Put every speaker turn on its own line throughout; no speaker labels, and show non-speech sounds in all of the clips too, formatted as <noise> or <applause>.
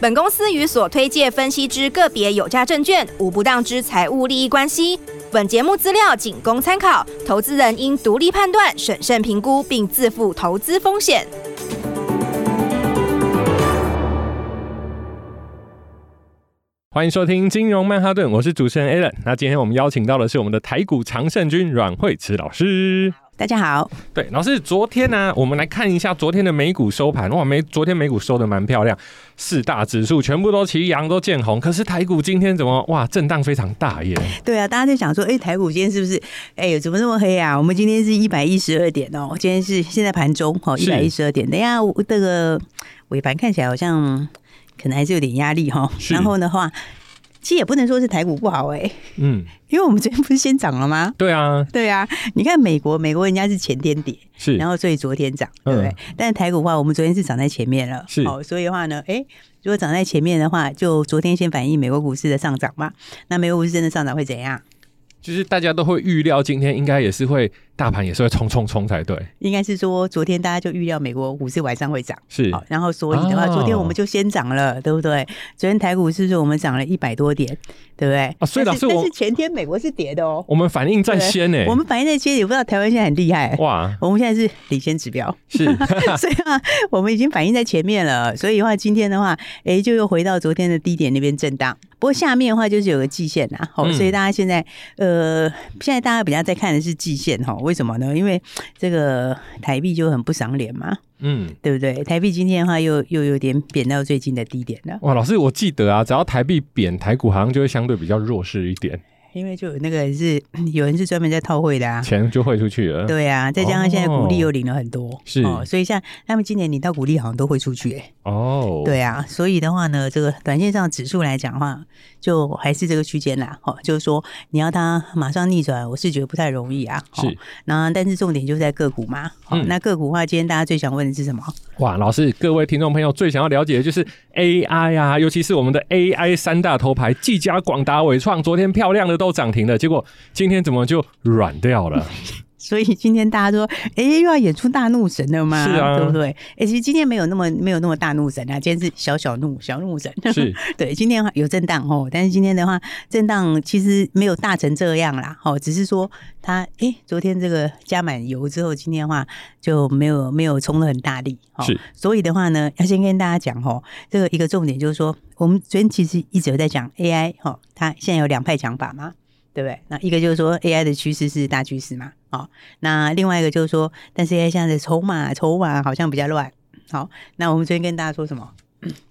本公司与所推介分析之个别有价证券无不当之财务利益关系。本节目资料仅供参考，投资人应独立判断、审慎评估，并自负投资风险。
欢迎收听金融曼哈顿，我是主持人 Alan。那今天我们邀请到的是我们的台股常胜军阮惠慈老师。
大家好，
对，老师，昨天呢、啊，我们来看一下昨天的美股收盘。哇，美昨天美股收的蛮漂亮，四大指数全部都齐扬，都见红。可是台股今天怎么哇，震荡非常大耶？
对啊，大家就想说，哎、欸，台股今天是不是，哎、欸，怎么那么黑啊？我们今天是一百一十二点哦，今天是现在盘中哦，一百一十二点。等一下，这个尾盘看起来好像可能还是有点压力哈。然后的话。其实也不能说是台股不好哎、欸，嗯，因为我们昨天不是先涨了吗？
对啊，
对啊，你看美国，美国人家是前天跌，
是，
然后所以昨天涨，对不对？嗯、但是台股的话，我们昨天是涨在前面了，
是，
哦，所以的话呢，哎，如果涨在前面的话，就昨天先反映美国股市的上涨嘛，那美国股市真的上涨会怎样？
就是大家都会预料今天应该也是会。大盘也是会冲冲冲才对，
应该是说昨天大家就预料美国股市晚上会涨，
是，
然后所以的话，昨天我们就先涨了，对不对？昨天台股是不是我们涨了一百多点，对不对？
啊，所以老师，
但是前天美国是跌的哦，
我们反应在先呢，
我们反应在先，也不知道台湾现在很厉害哇，我们现在是领先指标，
是，<laughs>
所以啊，我们已经反应在前面了，所以的话，今天的话，哎，就又回到昨天的低点那边震荡，不过下面的话就是有个季线啦，好，所以大家现在呃，现在大家比较在看的是季线哈，为什么呢？因为这个台币就很不赏脸嘛，嗯，对不对？台币今天的话又又有点贬到最近的低点了。
哇，老师，我记得啊，只要台币贬，台股好像就会相对比较弱势一点。
因为就有那个人是 <clears throat> 有人是专门在套汇的啊，
钱就汇出去了。
对啊，再加上现在股利又领了很多，哦、
是、
哦，所以像他们今年领到股利好像都汇出去哎。
哦，
对啊，所以的话呢，这个短线上指数来讲的话，就还是这个区间啦。哦，就是说你要它马上逆转，我是觉得不太容易啊。
是，
那但是重点就是在个股嘛。嗯、哦，那个股的话，今天大家最想问的是什么？
哇，老师，各位听众朋友最想要了解的就是 AI 啊，尤其是我们的 AI 三大头牌，技嘉、广达、伟创，昨天漂亮的都涨停了，结果今天怎么就软掉了？<laughs>
所以今天大家说，哎、欸，又要演出大怒神了吗？
是啊，
对不对？哎、欸，其实今天没有那么没有那么大怒神啊，今天是小小怒小怒神。
是，<laughs>
对，今天有震荡哦，但是今天的话，震荡其实没有大成这样啦，哦，只是说它，哎、欸，昨天这个加满油之后，今天的话就没有没有冲得很大力，哦，
是。
所以的话呢，要先跟大家讲哦，这个一个重点就是说，我们昨天其实一直有在讲 AI，哦，它现在有两派讲法嘛。对不对？那一个就是说 AI 的趋势是大趋势嘛，好，那另外一个就是说，但是 AI 现在的筹码筹码好像比较乱，好，那我们昨天跟大家说什么？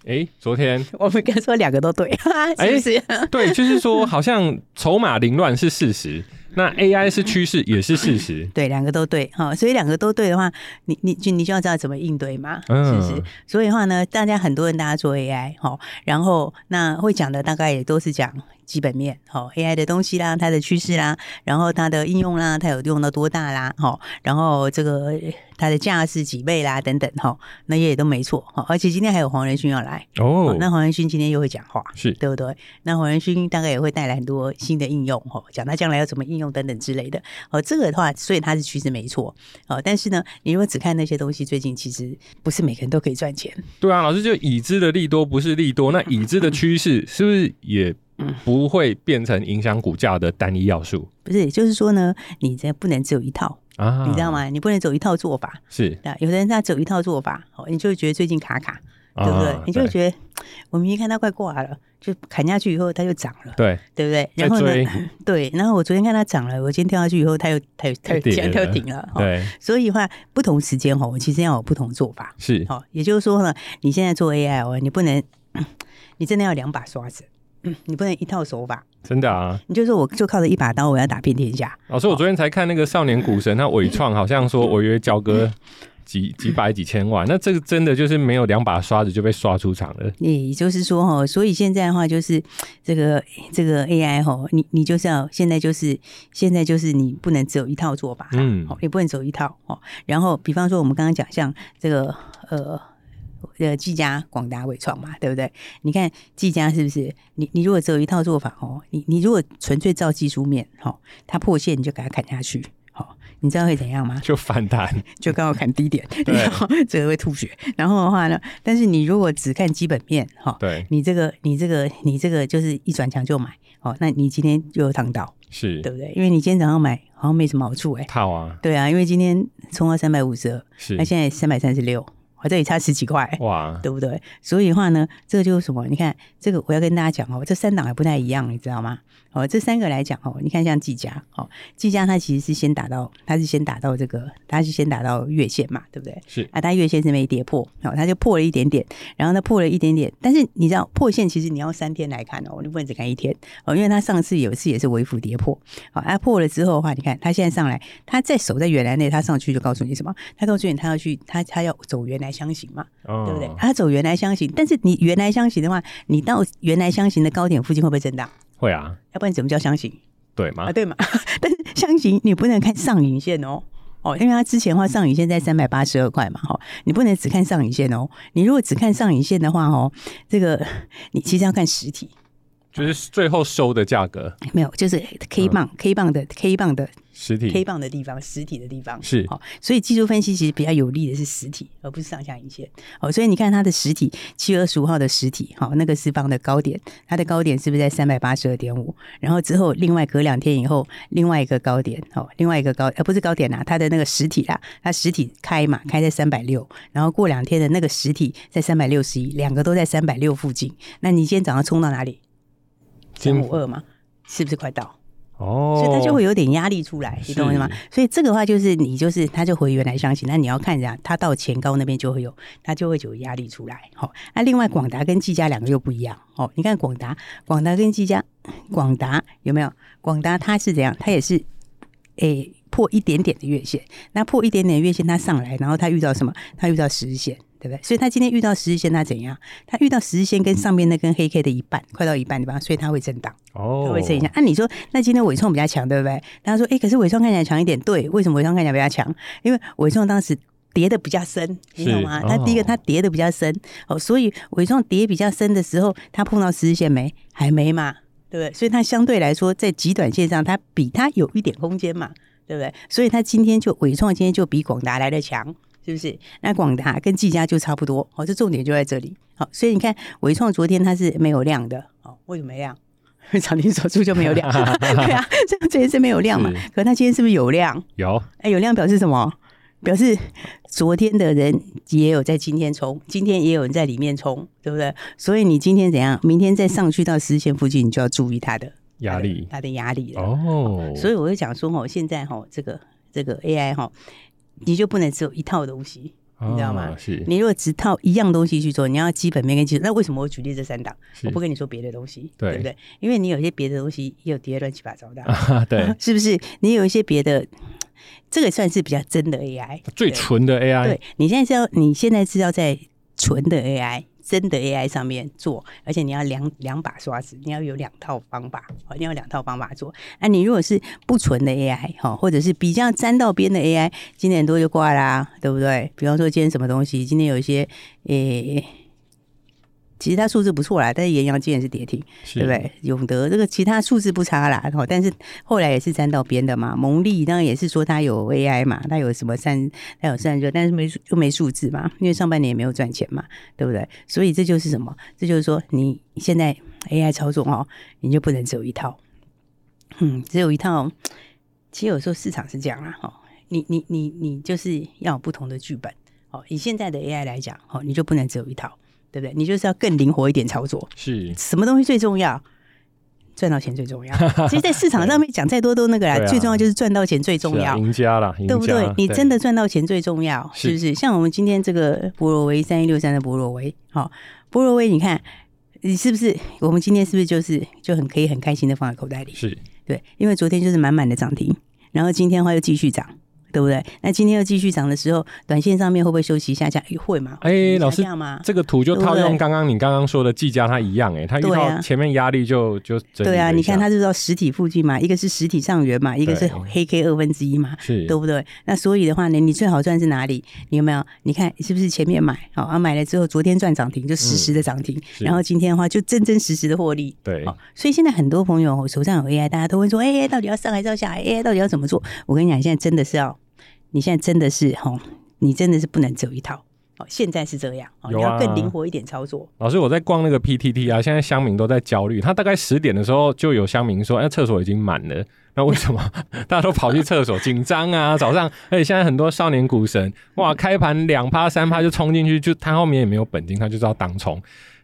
哎，昨天 <laughs>
我们跟说两个都对，<laughs> 是不是？
对，就是说好像筹码凌乱是事实，那 AI 是趋势也是事实，<laughs>
对，两个都对，哈，所以两个都对的话，你你就你就要知道怎么应对嘛，是不是？所以的话呢，大家很多人大家做 AI，哈，然后那会讲的大概也都是讲。基本面，好 AI 的东西啦，它的趋势啦，然后它的应用啦，它有用到多大啦，好，然后这个它的价是几倍啦，等等，哈，那些也都没错，哈，而且今天还有黄仁勋要来哦，那黄仁勋今天又会讲话，
是
对不对？那黄仁勋大概也会带来很多新的应用，哈，讲他将来要怎么应用等等之类的，哦，这个的话，所以它是趋势没错，哦，但是呢，你如果只看那些东西，最近其实不是每个人都可以赚钱，
对啊，老师就已知的利多不是利多，那已知的趋势是不是也？不会变成影响股价的单一要素。
不是，就是说呢，你这不能只有一套啊，你知道吗？你不能走一套做法。
是，
有的人他走一套做法，你就会觉得最近卡卡，对不对？你就会觉得我明明看他快挂了，就砍下去以后它就涨了，
对，
对不对？然后呢，<laughs> 对，然后我昨天看它涨了，我今天跳下去以后，它又它又 <laughs> 它又他又停了，
对。
所以的话，不同时间哦，我其实要有不同做法。
是，
哦，也就是说呢，你现在做 AI 哦，你不能，<clears throat> 你真的要两把刷子。嗯，你不能一套手法，
真的啊！
你就说我就靠着一把刀，我要打遍天下。
老师，我昨天才看那个少年股神，他伪创好像说违约交割几几百几千万，那这个真的就是没有两把刷子就被刷出场了。
也就是说哈，所以现在的话就是这个这个 AI 哈，你你就是要现在就是现在就是你不能只有一套做法，嗯，也不能走一套哦。然后比方说我们刚刚讲像这个呃。呃，技嘉、广达、伟创嘛，对不对？你看技嘉是不是？你你如果只有一套做法哦，你你如果纯粹照技术面，哈，它破线你就给它砍下去，好，你知道会怎样吗？
就反弹，<laughs>
就刚好砍低点，<laughs> 然后这个会吐血。然后的话呢，但是你如果只看基本面，哈，对，你这个你这个你这个就是一转强就买，哦，那你今天就有躺倒，是对不对？因为你今天早上买好像没什么好处哎，套啊，对啊，因为今天冲到三百五十二，是，那现在三百三十六。我这里差十几块，哇，对不对？所以的话呢，这个就是什么？你看这个，我要跟大家讲哦，这三档还不太一样，你知道吗？哦，这三个来讲哦，你看像技嘉，哦，技嘉它其实是先打到，它是先打到这个，它是先打到月线嘛，对不对？是啊，它月线是没跌破，哦，它就破了一点点，然后它破了一点点，但是你知道破线其实你要三天来看哦，你不能只看一天哦，因为它上次有一次也是微幅跌破，好，它破了之后的话，你看它现在上来，它在守在原来内，它上去就告诉你什么？它告诉你它要去，它它要走原来箱型嘛，哦、对不对？它走原来箱型，但是你原来箱型的话，你到原来箱型的高点附近会不会震荡？
会啊，
要不然怎么叫箱型？
对吗？
啊，对嘛。<laughs> 但是箱型你不能看上影线哦，哦，因为它之前的话上影线在三百八十二块嘛，哈，你不能只看上影线哦。你如果只看上影线的话，哦，这个你其实要看实体，
就是最后收的价格
没有，就是 K 棒、嗯、K 棒的 K 棒的。
实体
K 棒的地方，实体的地方是哦，所以技术分析其实比较有利的是实体，而不是上下影线。哦，所以你看它的实体七月二十五号的实体，好，那个是方的高点，它的高点是不是在三百八十二点五？然后之后另外隔两天以后，另外一个高点，哦，另外一个高，呃，不是高点啦，它的那个实体啦，它实体开嘛，开在三百六，然后过两天的那个实体在三百六十一，两个都在三百六附近。那你今天早上冲到哪里？三五二嘛？是不是快到？哦，所以他就会有点压力出来，你懂我意思吗？所以这个话就是你就是他就回原来箱型，那你要看一下他到前高那边就会有他就会有压力出来。好，那另外广达跟技嘉两个又不一样。哦，你看广达，广达跟技嘉，广达有没有？广达它是怎样？它也是诶、欸、破一点点的月线，那破一点点的月线它上来，然后它遇到什么？它遇到实线。对不对？所以他今天遇到十日线，他怎样？他遇到十日线跟上面那根黑 K 的一半，快到一半对吧？所以他会震荡，哦，他会震一下。按、啊、你说，那今天伟创比较强，对不对？他说，哎，可是伟创看起来强一点，对？为什么伟创看起来比较强？因为伟创当时跌的比较深，你懂吗？它第一个，它跌的比较深，哦，所以尾创跌比较深的时候，它碰到十日线没？还没嘛？对不对？所以它相对来说，在极短线上，它比它有一点空间嘛，对不对？所以它今天就尾创今天就比广达来的强。是不是？那广达跟技嘉就差不多，哦，这重点就在这里。好，所以你看伟创昨天它是没有量的，哦，为什么没量？涨停锁住就没有量，<laughs> 对啊，这样这也是没有量嘛。是可它今天是不是有量？有，哎，有量表示什么？表示昨天的人也有在今天冲，今天也有人在里面冲，对不对？所以你今天怎样？明天再上去到十日线附近，你就要注意它的压力，它的压力了。哦，所以我就讲说，哦，现在哈，这个这个 AI 哈。你就不能只有一套东西，你知道吗？是。你如果只套一样东西去做，你要基本面跟技术。那为什么我举例这三档？我不跟你说别的东西，对不对？因为你有些别的东西也有跌乱七八糟的，<laughs> 对，<laughs> 是不是？你有一些别的，这个算是比较真的 AI，
最纯的 AI。
对，你现在知道，你现在知道在纯的 AI。真的 AI 上面做，而且你要两两把刷子，你要有两套方法，你要两套方法做。那你如果是不纯的 AI 哈，或者是比较沾到边的 AI，今年多就挂啦，对不对？比方说今天什么东西，今天有一些诶。欸其实它数字不错啦，但是延阳今天是跌停，是对不对？永德这个其他数字不差啦，但是后来也是沾到边的嘛。蒙利当然也是说它有 AI 嘛，它有什么散，它有散热，但是没又没数字嘛，因为上半年也没有赚钱嘛，对不对？所以这就是什么？这就是说你现在 AI 操作哦，你就不能只有一套，嗯，只有一套。其实有时候市场是这样啦，哦，你你你你就是要有不同的剧本哦。以现在的 AI 来讲，哦，你就不能只有一套。对不对？你就是要更灵活一点操作。是什么东西最重要？赚到钱最重要。<laughs> 其实，在市场上面讲再多都那个啦，最重要就是赚到钱最重要。赢家了，对不对？你真的赚到钱最重要，是不是？像我们今天这个博若威三一六三的博若威，好，博若威，你看你是不是？我们今天是不是就是就很可以很开心的放在口袋里？是对，因为昨天就是满满的涨停，然后今天的话又继续涨。对不对？那今天又继续涨的时候，短线上面会不会休息一下降？会吗？
哎、欸，老师，这个图就套用刚刚你刚刚说的技嘉它一样、欸，哎，它遇到前面压力就就
对啊，你看它就到实体附近嘛，一个是实体上缘嘛，一个是黑 K 二分之一嘛，是，对不对？那所以的话呢，你最好赚是哪里？你有没有？你看是不是前面买好啊？买了之后，昨天赚涨停就实时的涨停、嗯，然后今天的话就真真实实的获利。对，所以现在很多朋友手上有 AI，大家都会说，哎、欸，到底要上还是要下？AI 到底要怎么做？我跟你讲，现在真的是要。你现在真的是哈，你真的是不能只有一套哦。现在是这样，你要更灵活一点操作。
老师，我在逛那个 PTT 啊，现在乡民都在焦虑。他大概十点的时候就有乡民说：“哎，厕所已经满了。”那为什么 <laughs> 大家都跑去厕所？紧张啊！早上，而且现在很多少年股神哇，开盘两趴三趴就冲进去，就他后面也没有本金，他就知道当冲。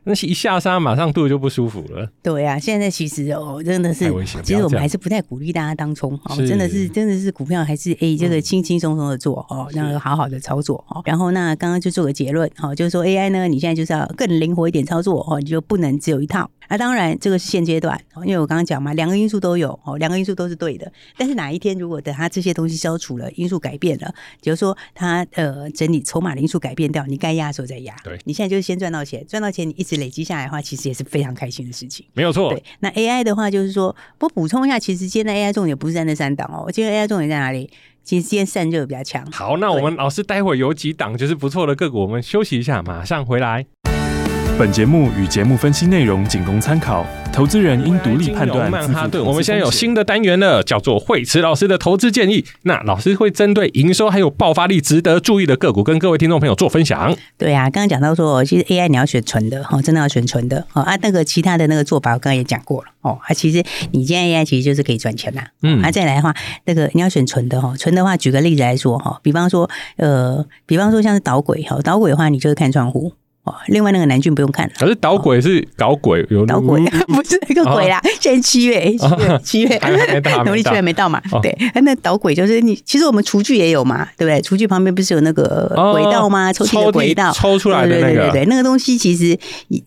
那一下山，马上肚子就不舒服了。
对啊，现在其实哦，真的是，其实我们还是不太鼓励大家当冲哦，真的是，真的是股票还是哎，这个轻轻松松的做哦，然后好好的操作哦。然后那刚刚就做个结论哦，就是说 AI 呢，你现在就是要更灵活一点操作哦，你就不能只有一套。那当然，这个是现阶段，因为我刚刚讲嘛，两个因素都有哦，两个因素都是对的。但是哪一天如果等它这些东西消除了，因素改变了，比如说它呃整理筹码的因素改变掉，你该压的时候再压。对，你现在就是先赚到钱，赚到钱你一直累积下来的话，其实也是非常开心的事情。
没有错。
对，那 AI 的话就是说，我补充一下，其实今天的 AI 重点不是在那三档哦，今天 AI 重点在哪里？其实今天散热比较强。
好，那我们老师待会有几档就是不错的个股，我们休息一下，马上回来。
本节目与节目分析内容仅供参考，投资人应独立判断。曼哈顿，
我们现在有新的单元了，叫做惠慈老师的投资建议。那老师会针对营收还有爆发力值得注意的个股，跟各位听众朋友做分享。
对啊，刚刚讲到说，其实 AI 你要选纯的哈，真的要选纯的哦啊。那个其他的那个做法，我刚刚也讲过了哦。啊，其实你今天 AI 其实就是可以赚钱啦。嗯，啊，再来的话，那个你要选纯的哈，纯的话，举个例子来说哈，比方说呃，比方说像是导轨哈，导轨的话，你就是看窗户。哦，另外那个南俊不用看了。
可是导轨是搞鬼，有
导轨 <laughs> 不是那个鬼啦。哦、现在七月，七月，<laughs> 七月，农历七月没到嘛？哦、对，那导轨就是你，其实我们厨具也有嘛，对不对？厨具旁边不是有那个轨道吗？哦、抽屉的轨道
抽出来的那个，对对对，
那个东西其实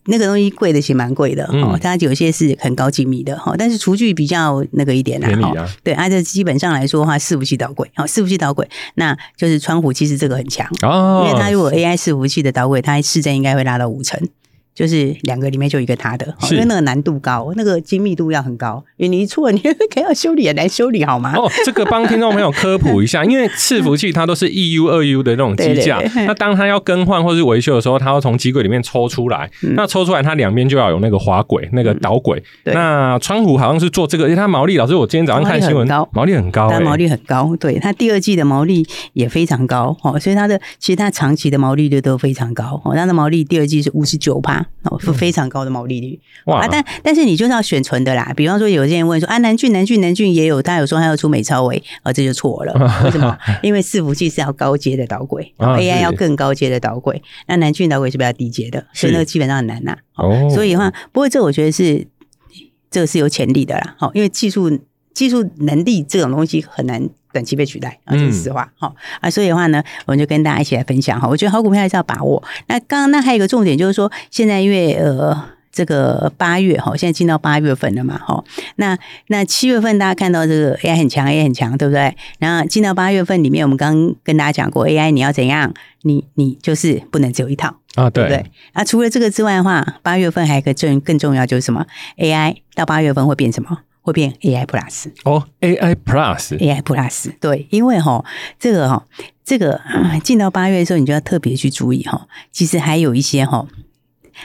那个东西贵的其实蛮贵的哦、嗯，它有些是很高精密的哈，但是厨具比较那个一点啦。哈、啊。对，按照基本上来说的话，伺服器导轨，好，伺服器导轨，那就是窗户，其实这个很强哦，因为它如果 AI 伺服器的导轨，它市占应应该会拉到五成。就是两个里面就一个他的，因为那个难度高，那个精密度要很高，因为你一错，你可要修理也难修理，好吗？
哦，这个帮听众朋友科普一下，因为伺服器它都是一 U 二 U 的那种机架，<laughs> 那当它要更换或是维修的时候，它要从机柜里面抽出来，嗯、那抽出来它两边就要有那个滑轨，那个导轨、嗯。那川湖好像是做这个，因为它毛利，老师我今天早上看新闻，毛利很高，
它毛利很高，对，它第二季的毛利也非常高，哦，所以它的其实它长期的毛利率都非常高，哦，它的毛利第二季是五十九趴。哦，是非常高的毛利率哇！啊、但但是你就是要选纯的啦。比方说，有些人问说啊，南俊南俊南俊也有，他有说他要出美超微，啊，这就错了。<laughs> 为什么？因为伺服器是要高阶的导轨，AI 要更高阶的导轨。那南俊导轨是比较低阶的，所以那个基本上很难呐。哦，所以的话，不过这我觉得是这个是有潜力的啦。好，因为技术技术能力这种东西很难。短期被取代啊，这是实话。好啊，所以的话呢，我们就跟大家一起来分享哈。我觉得好股票还是要把握。那刚刚那还有一个重点就是说，现在因为呃这个八月哈，现在进到八月份了嘛哈。那那七月份大家看到这个 AI 很强，AI 很强，对不对？然后进到八月份里面，我们刚刚跟大家讲过，AI 你要怎样？你你就是不能只有一套啊，对不对？啊，除了这个之外的话，八月份还有一个更更重要就是什么？AI 到八月份会变什么？会变 AI Plus
哦，AI Plus，AI
Plus，对，因为哈，这个哈，这个进到八月的时候，你就要特别去注意哈。其实还有一些哈，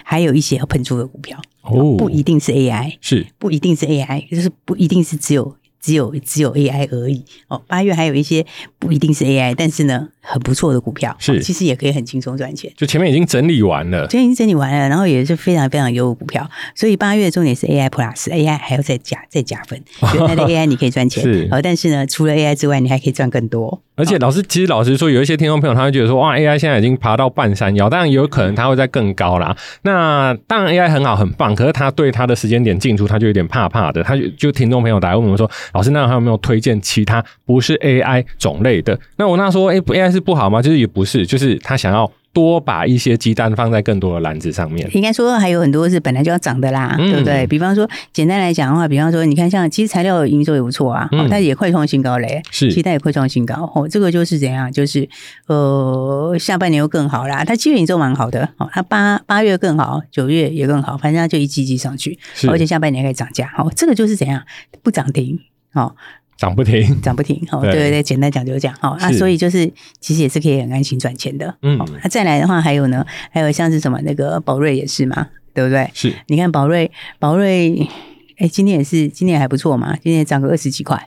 还有一些要喷出的股票。哦，不一定是 AI，是。不一定是 AI，就是不一定是只有只有只有 AI 而已哦。八月还有一些不一定是 AI，但是呢。很不错的股票，是其实也可以很轻松赚钱。
就前面已经整理完了，
前面已经整理完了，然后也是非常非常优的股票。所以八月重点是 AI Plus，AI 还要再加再加分。<laughs> 原来的 AI 你可以赚钱，是，但是呢，除了 AI 之外，你还可以赚更多。
而且老师，其实老实说，有一些听众朋友他会觉得说，哇，AI 现在已经爬到半山腰，当然也有可能它会再更高啦。那当然 AI 很好很棒，可是他对他的时间点进出，他就有点怕怕的。他就就听众朋友来问我们说，老师，那还有没有推荐其他不是 AI 种类的？那我那说，哎，AI 是不好吗？就是也不是，就是他想要多把一些鸡蛋放在更多的篮子上面。
应该说还有很多是本来就要涨的啦，嗯、对不对？比方说，简单来讲的话，比方说，你看像其实材料营收也不错啊，嗯、它也快创新高嘞，是，其他也快创新高。哦，这个就是怎样？就是呃，下半年又更好啦。它七月营收蛮好的，哦，它八八月更好，九月也更好，反正它就一季季上去，而且下半年还可以涨价。哦，这个就是怎样？不涨停，哦。
涨不停，
涨不停，哦，对。对对，简单讲就是这样，好，那所以就是其实也是可以很安心赚钱的，嗯，那再来的话还有呢，还有像是什么那个宝瑞也是嘛，对不对？是，你看宝瑞，宝瑞，哎，今天也是，今天还不错嘛，今天涨个二十几块，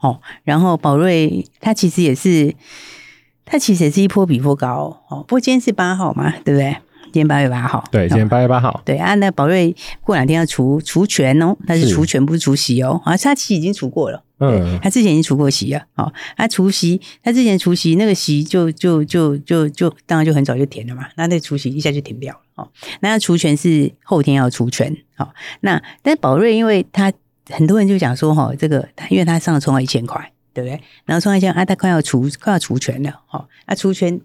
哦，然后宝瑞它其实也是，它其实也是一波比一波高，哦，不过今天是八号嘛，对不对？今天八月八号，
对，今天八月八号，
对啊，那宝瑞过两天要除除权哦，他是除权不是除息哦，啊，他其实已经除过了。嗯，他之前已经除过息了，哦，他除息，他之前除息那个息就就就就就当然就很早就填了嘛，那那除息一下就填掉了，哦，那除权是后天要除权，哦，那但是宝瑞因为他很多人就讲说，哈，这个他因为他上了冲到一千块，对不对？然后冲到一千，啊，他快要除快要除权了，哦，啊，除权。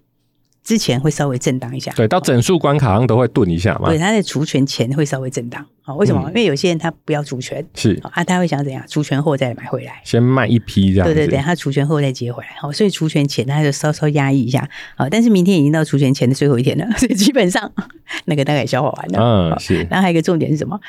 之前会稍微震荡一下，
对，到整数关卡上都会顿一下嘛。
对，他在除权前会稍微震荡，好，为什么？嗯、因为有些人他不要除权，是啊，他会想怎样？除权后再买回来，
先卖一批这样。
对对对，他除权后再接回来，好，所以除权前他就稍稍压抑一下，好，但是明天已经到除权前的最后一天了，<laughs> 所以基本上 <laughs> 那个大概消化完了。嗯，是。然后还有一个重点是什么？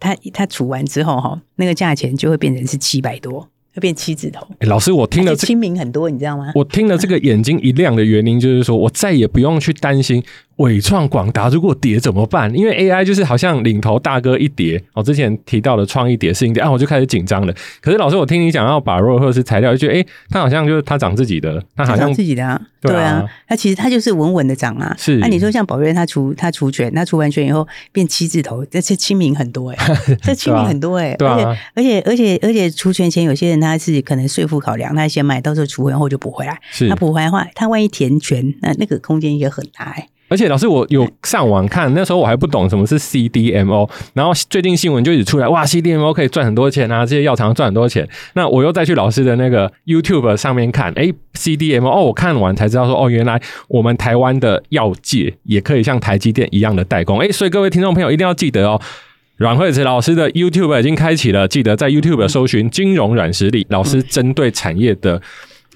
他他除完之后哈，那个价钱就会变成是七百多。变七字头，
欸、老师，我听了这
亲民很多，你知道吗？
我听了这个眼睛一亮的原因，就是说我再也不用去担心。纬创、广达如果跌怎么办？因为 AI 就是好像领头大哥一跌，我之前提到的创意跌、世芯跌，啊，我就开始紧张了。可是老师，我听你讲要把弱或者是材料，就觉得哎，它好像就是它涨自己的，它好像
自己的啊，对啊，它其实它就是稳稳的涨啊。是，那你说像宝瑞，它除它除权，它除完权以后变七字头，这 <laughs> 这亲民很多哎，这亲民很多哎，对啊，而且而且而且而且除权前有些人他是可能税负考量，他先买，到时候除完后就补回来。是，他补回来的话，他万一填权，那那个空间也很大哎。
而且老师，我有上网看，那时候我还不懂什么是 CDMO，然后最近新闻就一直出来，哇，CDMO 可以赚很多钱啊，这些药厂赚很多钱。那我又再去老师的那个 YouTube 上面看，哎，CDMO，哦，我看完才知道说，哦，原来我们台湾的药界也可以像台积电一样的代工。哎，所以各位听众朋友一定要记得哦，阮慧慈老师的 YouTube 已经开启了，记得在 YouTube 搜寻金融软实力，老师针对产业的。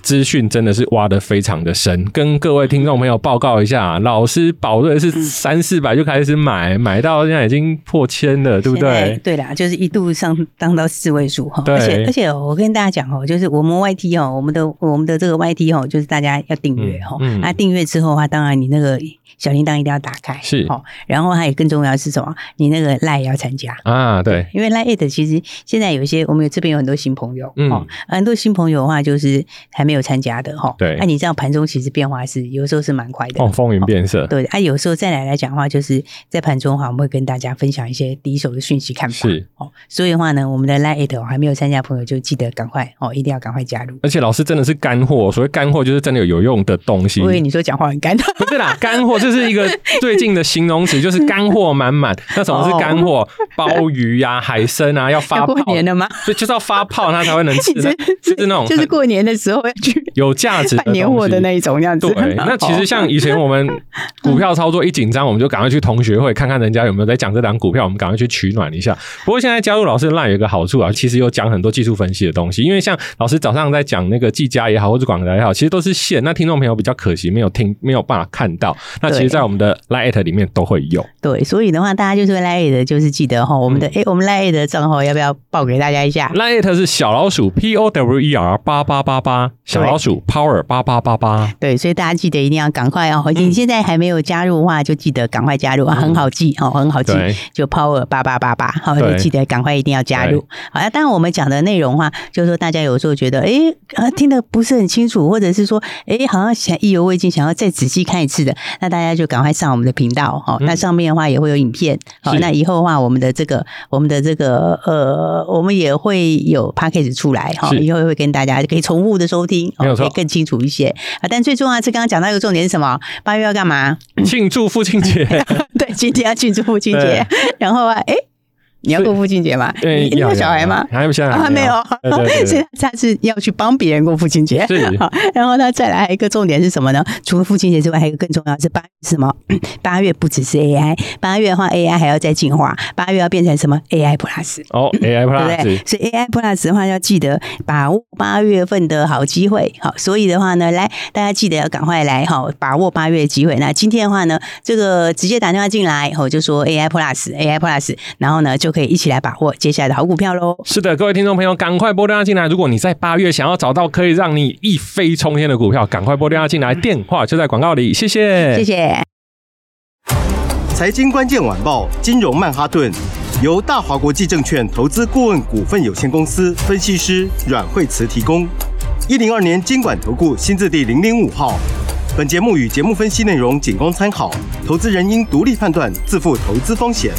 资讯真的是挖的非常的深，跟各位听众朋友报告一下，老师宝瑞是三四百就开始买，买到现在已经破千了，对不对？
对啦，就是一度上当到四位数哈，而且而且我跟大家讲哦，就是我们 YT 哦，我们的我们的这个 YT 哦，就是大家要订阅哈，那订阅之后的话，当然你那个小铃铛一定要打开，是。哦，然后还有更重要的是什么？你那个 LINE 要参加。啊，对，因为 LINE 其实现在有一些我们有这边有很多新朋友，嗯，很多新朋友的话就是还没。没有参加的哈，对，那、啊、你知道盘中其实变化是有时候是蛮快的，
哦，风云变色，
对，啊，有时候再来来讲的话，就是在盘中的话，我们会跟大家分享一些第一手的讯息看法，是哦，所以的话呢，我们的 Line 还没有参加的朋友就记得赶快哦，一定要赶快加入。
而且老师真的是干货，所谓干货就是真的有有用的东西。
所以你说讲话很干，<laughs>
不是啦，干货就是一个最近的形容词，就是干货满满。<laughs> 那什么是干货？鲍鱼呀、啊、海参啊，要发 <laughs> 泡
过年了吗？
所以就是要发泡，它才会能吃的，就是那种，
就是过年的时候要去
有价。
办年货的那一种样子。
对，<laughs> 那其实像以前我们股票操作一紧张，我们就赶快去同学会看看人家有没有在讲这档股票，我们赶快去取暖一下。不过现在加入老师的 LINE 有一个好处啊，其实有讲很多技术分析的东西。因为像老师早上在讲那个技嘉也好，或者广达也好，其实都是线。那听众朋友比较可惜，没有听，<laughs> 没有办法看到。那其实，在我们的 LINE@ 里面都会有。
对，所以的话，大家就是 LINE 的，就是记得哈，我们的哎、嗯欸，我们 LINE 的账号要不要报给大家一下
？LINE@ 是小老鼠 P O W E R 八八八八，小老鼠 Power 八八八八。
对，所以大家记得一定要赶快哦！你现在还没有加入的话，就记得赶快加入啊，很好记哦，很好记，就 Power 八八八八，好，就记得赶快一定要加入。好，那当然我们讲的内容的话，就是说大家有时候觉得哎啊听得不是很清楚，或者是说哎好像想意犹未尽，想要再仔细看一次的，那大家就赶快上我们的频道哦，那上面的话也会有影片，好，那以后的话我们的这个我们的这个呃，我们也会有 p a c k a g e 出来哈，以后会跟大家可以重复的收听，可以更清楚一些。啊，但最重要的是刚刚讲到一个重点是什么？八月要干嘛？
庆祝父亲节。<laughs>
对，今天要庆祝父亲节。然后啊，哎，你要过父亲节吗？对，你有小孩吗？
还有小孩？
还没有。所以 <laughs> 下次要去帮别人过父亲节。
是。
好，然后呢，再来一个重点是什么呢？除了父亲节之外，还有一个更重要是八月什么？<clears throat> 八月不只是 AI，八月的话 AI 还要再进化，八月要变成什么？AI Plus。
哦，AI Plus，
对不对？所以 AI Plus 的话要记得把握八月份的好机会。好，所以的话呢，来大家记得要赶快来哈，把握八月的机会。那今天的话呢，这个直接打电话进来，我就说 AI Plus，AI Plus，然后呢就。可以一起来把握接下来的好股票喽！
是的，各位听众朋友，赶快拨电话进来。如果你在八月想要找到可以让你一飞冲天的股票，赶快拨电话进来，电话就在广告里。谢谢，
谢谢。
财经关键晚报，金融曼哈顿，由大华国际证券投资顾问股份有限公司分析师阮慧慈提供。一零二年金管投顾新字第零零五号。本节目与节目分析内容仅供参考，投资人应独立判断，自负投资风险。